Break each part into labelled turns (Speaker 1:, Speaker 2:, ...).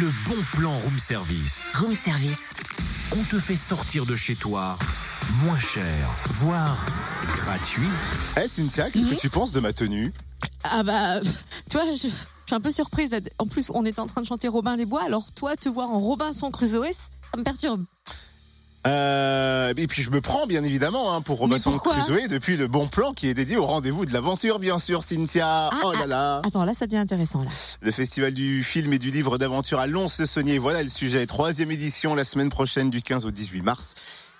Speaker 1: Le bon plan room service.
Speaker 2: Room service.
Speaker 1: On te fait sortir de chez toi moins cher, voire gratuit.
Speaker 3: Eh Cynthia, qu'est-ce que tu penses de ma tenue?
Speaker 4: Ah bah, tu vois, je, je suis un peu surprise. En plus, on était en train de chanter Robin les Bois, alors toi, te voir en Robinson Crusoe, ça me perturbe.
Speaker 3: euh, Et puis je me prends bien évidemment hein, pour Robinson Crusoe depuis le bon plan qui est dédié au rendez-vous de l'aventure bien sûr Cynthia.
Speaker 4: Ah,
Speaker 3: oh là là.
Speaker 4: Attends, là, ça devient intéressant, là.
Speaker 3: Le festival du film et du livre d'aventure à Lons-le-Saunier, voilà le sujet. Troisième édition la semaine prochaine du 15 au 18 mars.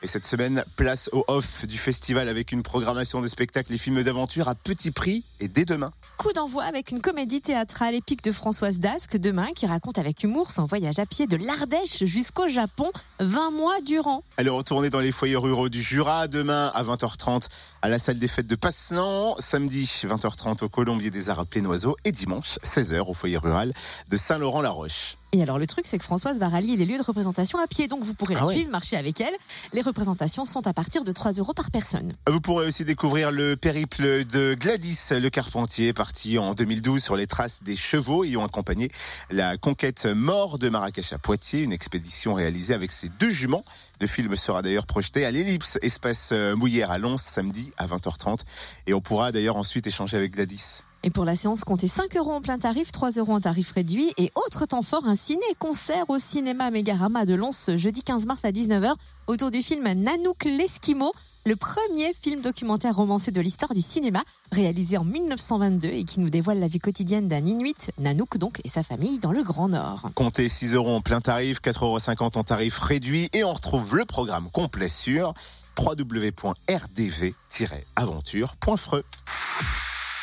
Speaker 3: Et cette semaine, place au off du festival avec une programmation de spectacles et films d'aventure à petit prix et dès demain.
Speaker 4: Coup d'envoi avec une comédie théâtrale épique de Françoise Dasque demain qui raconte avec humour son voyage à pied de l'Ardèche jusqu'au Japon 20 mois durant.
Speaker 3: Elle est retournée dans les foyers ruraux du Jura demain à 20h30 à la salle des fêtes de Passenant, samedi 20h30 au Colombier des Arts à Plénoiseau et dimanche 16h au foyer rural de Saint-Laurent-la-Roche.
Speaker 4: Et alors le truc c'est que Françoise va rallier les lieux de représentation à pied, donc vous pourrez la
Speaker 3: Ah ouais.
Speaker 4: suivre, marcher avec elle. Les représentations sont à partir de 3 euros par personne.
Speaker 3: Vous pourrez aussi découvrir le périple de Gladys Le Carpentier, parti en 2012 sur les traces des chevaux ayant accompagné la conquête mort de Marrakech à Poitiers, une expédition réalisée avec ses deux juments. Le film sera d'ailleurs projeté à l'Ellipse, espace euh, Mouillère à Lens, samedi à 20h30. Et on pourra d'ailleurs ensuite échanger avec Gladys.
Speaker 4: Et pour la séance, comptez 5 euros en plein tarif, 3 euros en tarif réduit. Et autre temps fort, un ciné-concert au cinéma Mégarama de Lons ce jeudi 15 mars à 19h autour du film Nanook l'Esquimau, le premier film documentaire romancé de l'histoire du cinéma, réalisé en 1922 et qui nous dévoile la vie quotidienne d'un Inuit, Nanook donc, et sa famille dans le Grand Nord.
Speaker 3: Comptez 6 euros en plein tarif, 4,50 euros en tarif réduit. Et on retrouve le programme complet sur www.rdv-aventure.fre.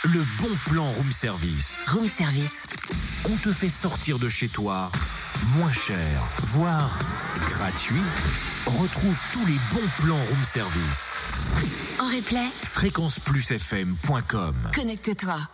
Speaker 1: Le bon plan room service.
Speaker 2: Room service.
Speaker 1: On te fait sortir de chez toi moins cher, voire gratuit. Retrouve tous les bons plans room service.
Speaker 2: En replay,
Speaker 1: Fréquenceplusfm.com
Speaker 2: connecte-toi.